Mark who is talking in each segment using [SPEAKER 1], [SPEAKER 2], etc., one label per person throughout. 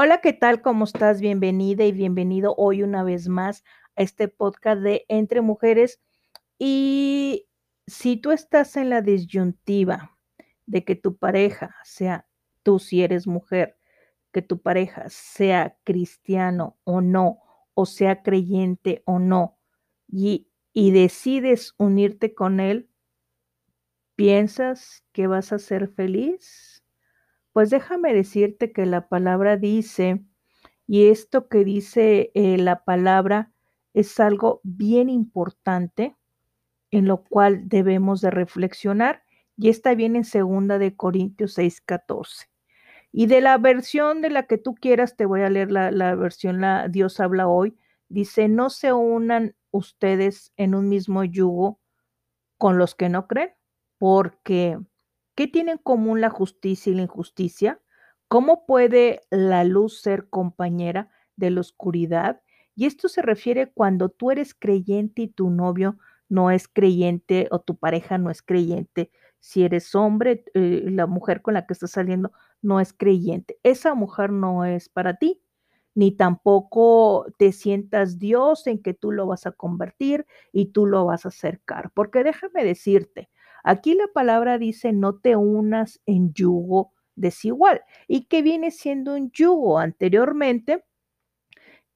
[SPEAKER 1] Hola, ¿qué tal? ¿Cómo estás? Bienvenida y bienvenido hoy una vez más a este podcast de Entre Mujeres. Y si tú estás en la disyuntiva de que tu pareja sea, tú si eres mujer, que tu pareja sea cristiano o no, o sea creyente o no, y, y decides unirte con él, ¿piensas que vas a ser feliz? Pues déjame decirte que la palabra dice, y esto que dice eh, la palabra es algo bien importante en lo cual debemos de reflexionar, y está bien en segunda de Corintios 6, 14. Y de la versión de la que tú quieras, te voy a leer la, la versión, la Dios habla hoy, dice, no se unan ustedes en un mismo yugo con los que no creen, porque ¿Qué tiene en común la justicia y la injusticia? ¿Cómo puede la luz ser compañera de la oscuridad? Y esto se refiere cuando tú eres creyente y tu novio no es creyente o tu pareja no es creyente. Si eres hombre, eh, la mujer con la que estás saliendo no es creyente. Esa mujer no es para ti, ni tampoco te sientas Dios en que tú lo vas a convertir y tú lo vas a acercar. Porque déjame decirte, Aquí la palabra dice, no te unas en yugo desigual. ¿Y qué viene siendo un yugo? Anteriormente,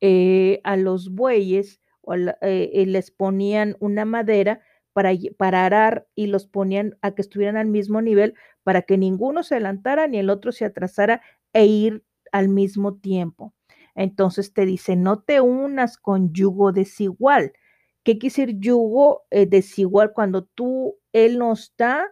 [SPEAKER 1] eh, a los bueyes eh, eh, les ponían una madera para, para, arar y los ponían a que estuvieran al mismo nivel para que ninguno se adelantara ni el otro se atrasara e ir al mismo tiempo. Entonces te dice, no te unas con yugo desigual. ¿Qué quiere decir yugo desigual? Cuando tú él no está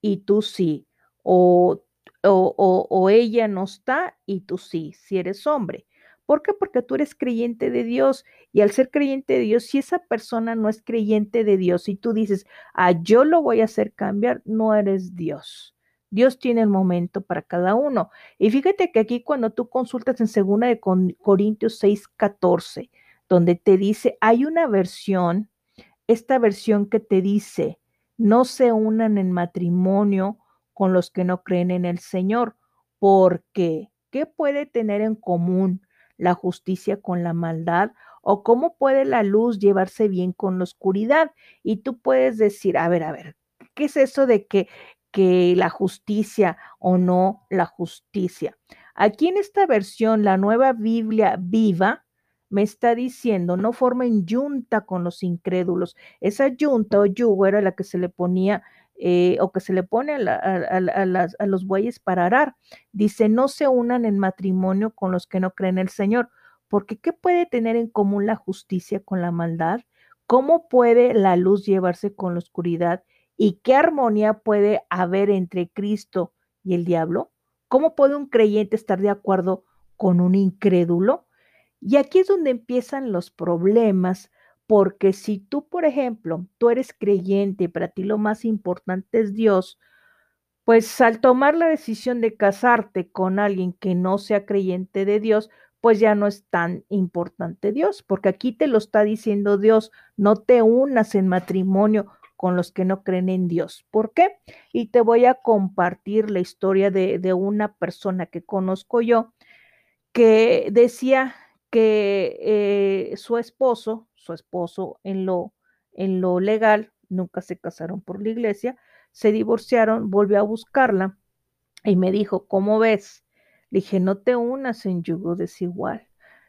[SPEAKER 1] y tú sí, o, o, o, ella no está y tú sí, si eres hombre. ¿Por qué? Porque tú eres creyente de Dios y al ser creyente de Dios, si esa persona no es creyente de Dios y tú dices, ah, yo lo voy a hacer cambiar, no eres Dios. Dios tiene el momento para cada uno. Y fíjate que aquí cuando tú consultas en segunda de Corintios 6, 14, donde te dice, hay una versión, esta versión que te dice, no se unan en matrimonio con los que no creen en el Señor, porque ¿qué puede tener en común la justicia con la maldad? ¿O cómo puede la luz llevarse bien con la oscuridad? Y tú puedes decir, a ver, a ver, ¿qué es eso de que, que la justicia o no la justicia? Aquí en esta versión, la nueva Biblia viva, me está diciendo, no formen yunta con los incrédulos. Esa yunta o yugo era la que se le ponía eh, o que se le pone a, los bueyes para arar. Dice, no se unan en matrimonio con los que no creen en el Señor, porque ¿qué puede tener en común la justicia con la maldad? ¿Cómo puede la luz llevarse con la oscuridad? ¿Y qué armonía puede haber entre Cristo y el diablo? ¿Cómo puede un creyente estar de acuerdo con un incrédulo? Y aquí es donde empiezan los problemas, porque si tú, por ejemplo, tú eres creyente y para ti lo más importante es Dios, pues al tomar la decisión de casarte con alguien que no sea creyente de Dios, pues ya no es tan importante Dios, porque aquí te lo está diciendo Dios, no te unas en matrimonio con los que no creen en Dios. ¿Por qué? Y te voy a compartir la historia de, de una persona que conozco yo, que decía que eh, su esposo, su esposo en lo, en lo legal, nunca se casaron por la iglesia, se divorciaron, volvió a buscarla y me dijo, ¿cómo ves? Le dije, no te unas en yugo desigual.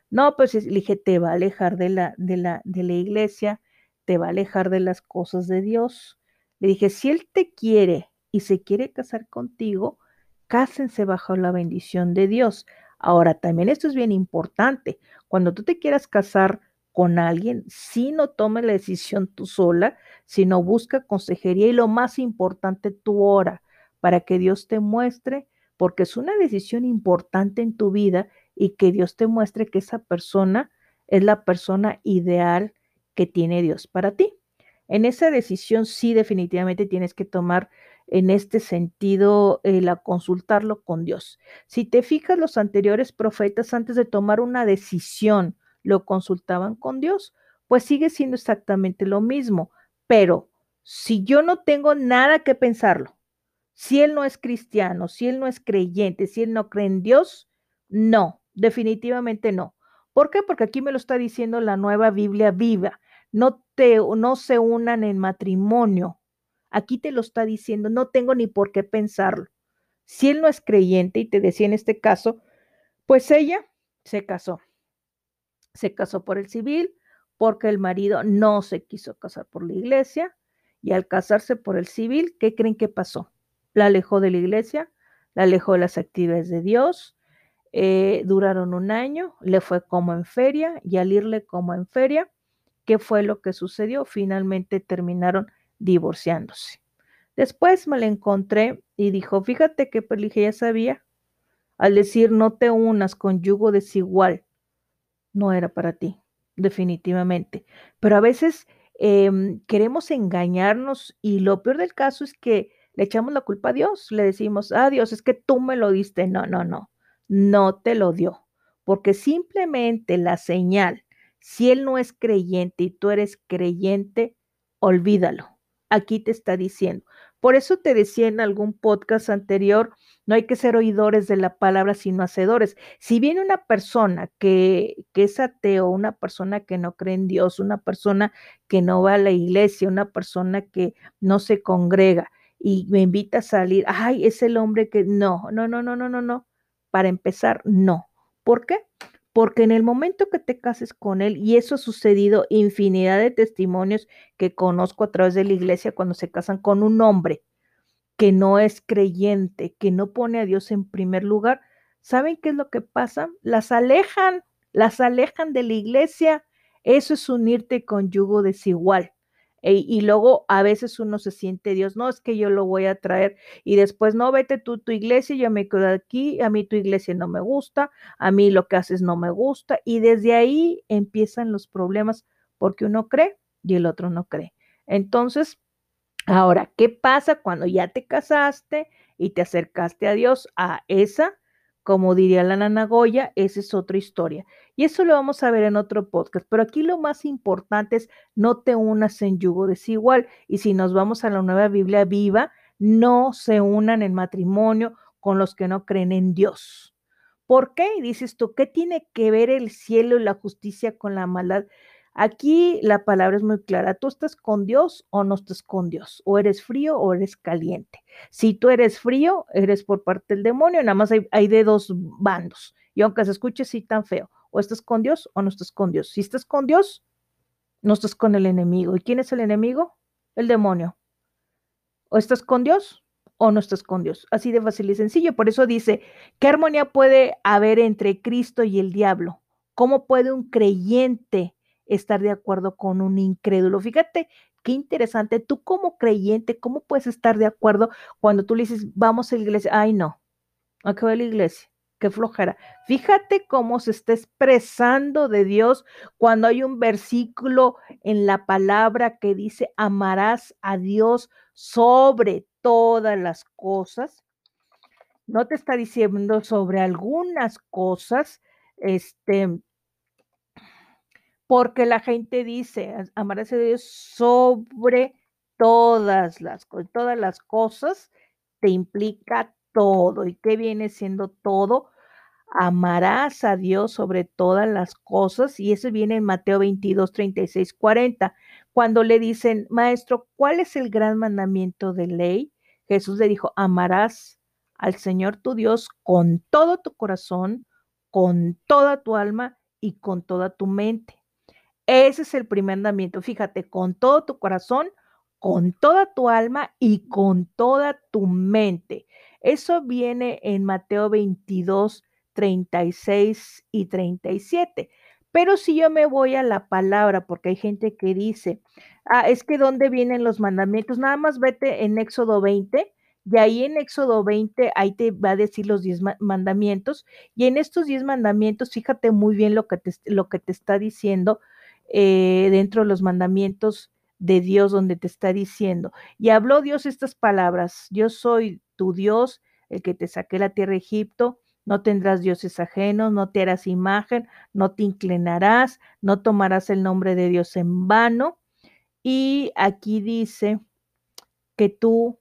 [SPEAKER 1] No, pues le dije, te va a alejar de la, de la, de la iglesia, te va a alejar de las cosas de Dios. Le dije, si él te quiere y se quiere casar contigo, cásense bajo la bendición de Dios. Ahora, también esto es bien importante. Cuando tú te quieras casar con alguien, si no tomes la decisión tú sola, sino busca consejería y lo más importante, tu hora, para que Dios te muestre, porque es una decisión importante en tu vida y que Dios te muestre que esa persona es la persona ideal que tiene Dios para ti. En esa decisión sí definitivamente tienes que tomar en este sentido el consultarlo con Dios. Si te fijas, los anteriores profetas antes de tomar una decisión lo consultaban con Dios, pues sigue siendo exactamente lo mismo. Pero si yo no tengo nada que pensarlo, si él no es cristiano, si él no es creyente, si él no cree en Dios, no, definitivamente no. ¿Por qué? Porque aquí me lo está diciendo la nueva Biblia viva. No, te, no se unan en matrimonio. Aquí te lo está diciendo, no tengo ni por qué pensarlo. Si él no es creyente, y te decía en este caso, pues ella se casó. Se casó por el civil porque el marido no se quiso casar por la iglesia y al casarse por el civil, ¿qué creen que pasó? La alejó de la iglesia, la alejó de las actividades de Dios, eh, duraron un año, le fue como en feria y al irle como en feria, ¿qué fue lo que sucedió? Finalmente terminaron divorciándose. Después me la encontré y dijo, fíjate que dije, ya sabía, al decir no te unas con yugo desigual, no era para ti, definitivamente. Pero a veces em, queremos engañarnos y lo peor del caso es que le echamos la culpa a Dios, le decimos, ah, Dios, es que tú me lo diste. No, no, no no te lo dio, porque simplemente la señal, si él no es creyente y tú eres creyente, olvídalo. Aquí te está diciendo. Por eso te decía en algún podcast anterior, no hay que ser oidores de la palabra, sino hacedores. Si viene una persona que, que es ateo, una persona que no cree en Dios, una persona que no va a la iglesia, una persona que no se congrega y me invita a salir, ay, es el hombre que no, no, no, no, no, no, no. Para empezar, no. ¿Por qué? Porque en el momento que te cases con él, y eso ha sucedido infinidad de testimonios que conozco a través de la iglesia cuando se casan con un hombre que no es creyente, que no pone a Dios en primer lugar, ¿saben qué es lo que pasa? Las alejan, las alejan de la iglesia. Eso es unirte con yugo desigual. E, y luego a veces uno se siente Dios, no es que yo lo voy a traer y después no vete tú tu iglesia, yo me quedo aquí, a mí tu iglesia no me gusta, a mí lo que haces no me gusta y desde ahí empiezan los problemas porque uno cree y el otro no cree. Entonces, ahora, ¿qué pasa cuando ya te casaste y te acercaste a Dios a esa como diría la Nana Goya, esa es otra historia. Y eso lo vamos a ver en otro podcast. Pero aquí lo más importante es no te unas en yugo desigual. Y si nos vamos a la nueva Biblia viva, no se unan en matrimonio con los que no creen en Dios. ¿Por qué? dices tú, ¿qué tiene que ver el cielo y la justicia con la maldad? Aquí la palabra es muy clara. ¿Tú estás con Dios o no estás con Dios? ¿O eres frío o eres caliente? Si tú eres frío, eres por parte del demonio. Nada más hay, de dos bandos. Y aunque se escuche así tan feo, o estás con Dios o no estás con Dios. Si estás con Dios, no estás con el enemigo. ¿Y quién es el enemigo? El demonio. O estás con Dios o no estás con Dios. Así de fácil y sencillo. Por eso dice, ¿qué armonía puede haber entre Cristo y el diablo? ¿Cómo puede un creyente estar de acuerdo con un incrédulo. Fíjate qué interesante, tú como creyente, ¿cómo puedes estar de acuerdo cuando tú le dices, vamos a la iglesia? Ay, no, ¿a qué la iglesia? Qué flojera. Fíjate cómo se está expresando de Dios cuando hay un versículo en la palabra que dice, amarás a Dios sobre todas las cosas. No te está diciendo sobre algunas cosas, este, porque la gente dice, amarás a Dios sobre todas las, todas las cosas, te implica todo. ¿Y qué viene siendo todo? Amarás a Dios sobre todas las cosas, y eso viene en Mateo 22, 36, 40. Cuando le dicen, maestro, ¿cuál es el gran mandamiento de ley? Jesús le dijo, amarás al Señor tu Dios con todo tu corazón, con toda tu alma y con toda tu mente. Ese es el primer mandamiento. Fíjate, con todo tu corazón, con toda tu alma y con toda tu mente. Eso viene en Mateo 22, 36 y 37. Pero si yo me voy a la palabra, porque hay gente que dice, ah, es que ¿dónde vienen los mandamientos? Nada más vete en Éxodo 20, y ahí en Éxodo 20, ahí te va a decir los 10 mandamientos, y en estos 10 mandamientos, fíjate muy bien lo que te, lo que te está diciendo, eh, dentro de los mandamientos de Dios donde te está diciendo. Y habló Dios estas palabras, yo soy tu Dios, el que te saqué la tierra de Egipto, no tendrás dioses ajenos, no te harás imagen, no te inclinarás, no tomarás el nombre de Dios en vano. Y aquí dice que tú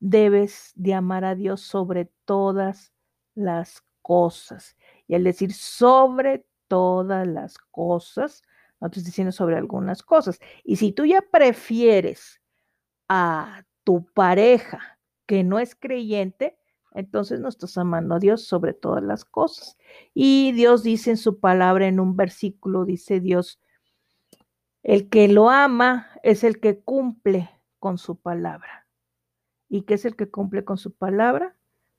[SPEAKER 1] debes de amar a Dios sobre todas las cosas. Y al decir sobre todas las cosas, no estoy diciendo sobre algunas cosas. Y si tú ya prefieres a tu pareja que no es creyente, entonces no estás amando a Dios sobre todas las cosas. Y Dios dice en su palabra, en un versículo, dice Dios, el que lo ama es el que cumple con su palabra. ¿Y qué es el que cumple con su palabra?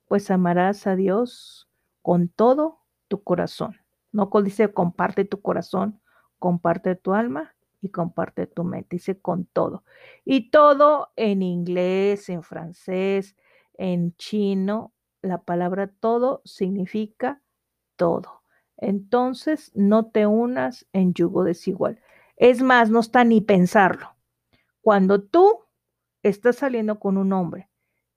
[SPEAKER 1] Pues amarás a Dios con todo tu corazón. No dice comparte tu corazón, comparte tu alma y comparte tu mente. Dice con todo. Y todo en inglés, en francés, en chino, la palabra todo significa todo. Entonces, no te unas en yugo desigual. Es más, no está ni pensarlo. Cuando tú estás saliendo con un hombre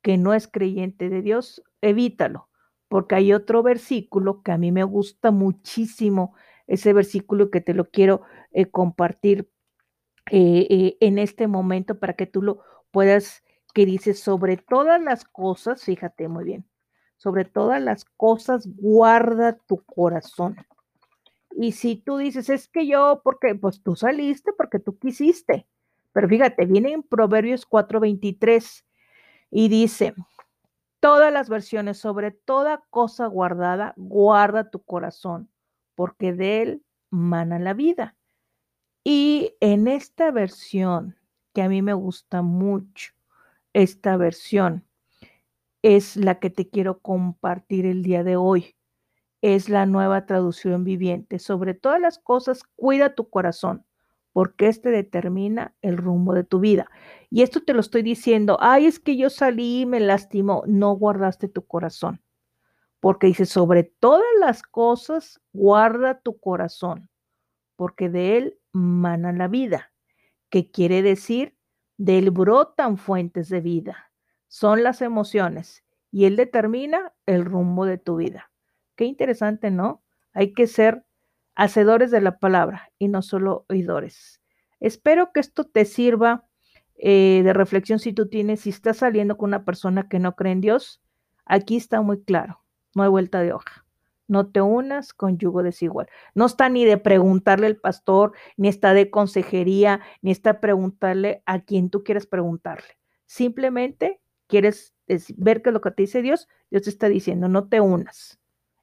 [SPEAKER 1] que no es creyente de Dios, evítalo, porque hay otro versículo que a mí me gusta muchísimo, ese versículo que te lo quiero eh, compartir eh, eh, en este momento para que tú lo puedas, que dice, sobre todas las cosas, fíjate muy bien, sobre todas las cosas guarda tu corazón. Y si tú dices, es que yo, porque, pues tú saliste porque tú quisiste. Pero fíjate, viene en Proverbios 4:23 y dice, todas las versiones sobre toda cosa guardada, guarda tu corazón, porque de él mana la vida. Y en esta versión, que a mí me gusta mucho, esta versión es la que te quiero compartir el día de hoy. Es la nueva traducción viviente. Sobre todas las cosas, cuida tu corazón, porque este determina el rumbo de tu vida. Y esto te lo estoy diciendo, ay, es que yo salí y me lastimó. No guardaste tu corazón, porque dice, sobre todas las cosas, guarda tu corazón, porque de él mana la vida, que quiere decir, de él brotan fuentes de vida. Son las emociones y él determina el rumbo de tu vida. Qué interesante, ¿no? Hay que ser hacedores de la palabra y no solo oidores. Espero que esto te sirva eh, de reflexión si tú tienes, si estás saliendo con una persona que no cree en Dios. Aquí está muy claro, no hay vuelta de hoja. No te unas con yugo desigual. No está ni de preguntarle al pastor, ni está de consejería, ni está de preguntarle a quien tú quieres preguntarle. Simplemente quieres ver qué es lo que te dice Dios. Dios te está diciendo, no te unas.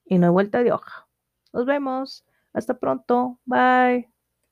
[SPEAKER 1] Y no hay vuelta de hoja. Nos vemos. Hasta pronto. Bye.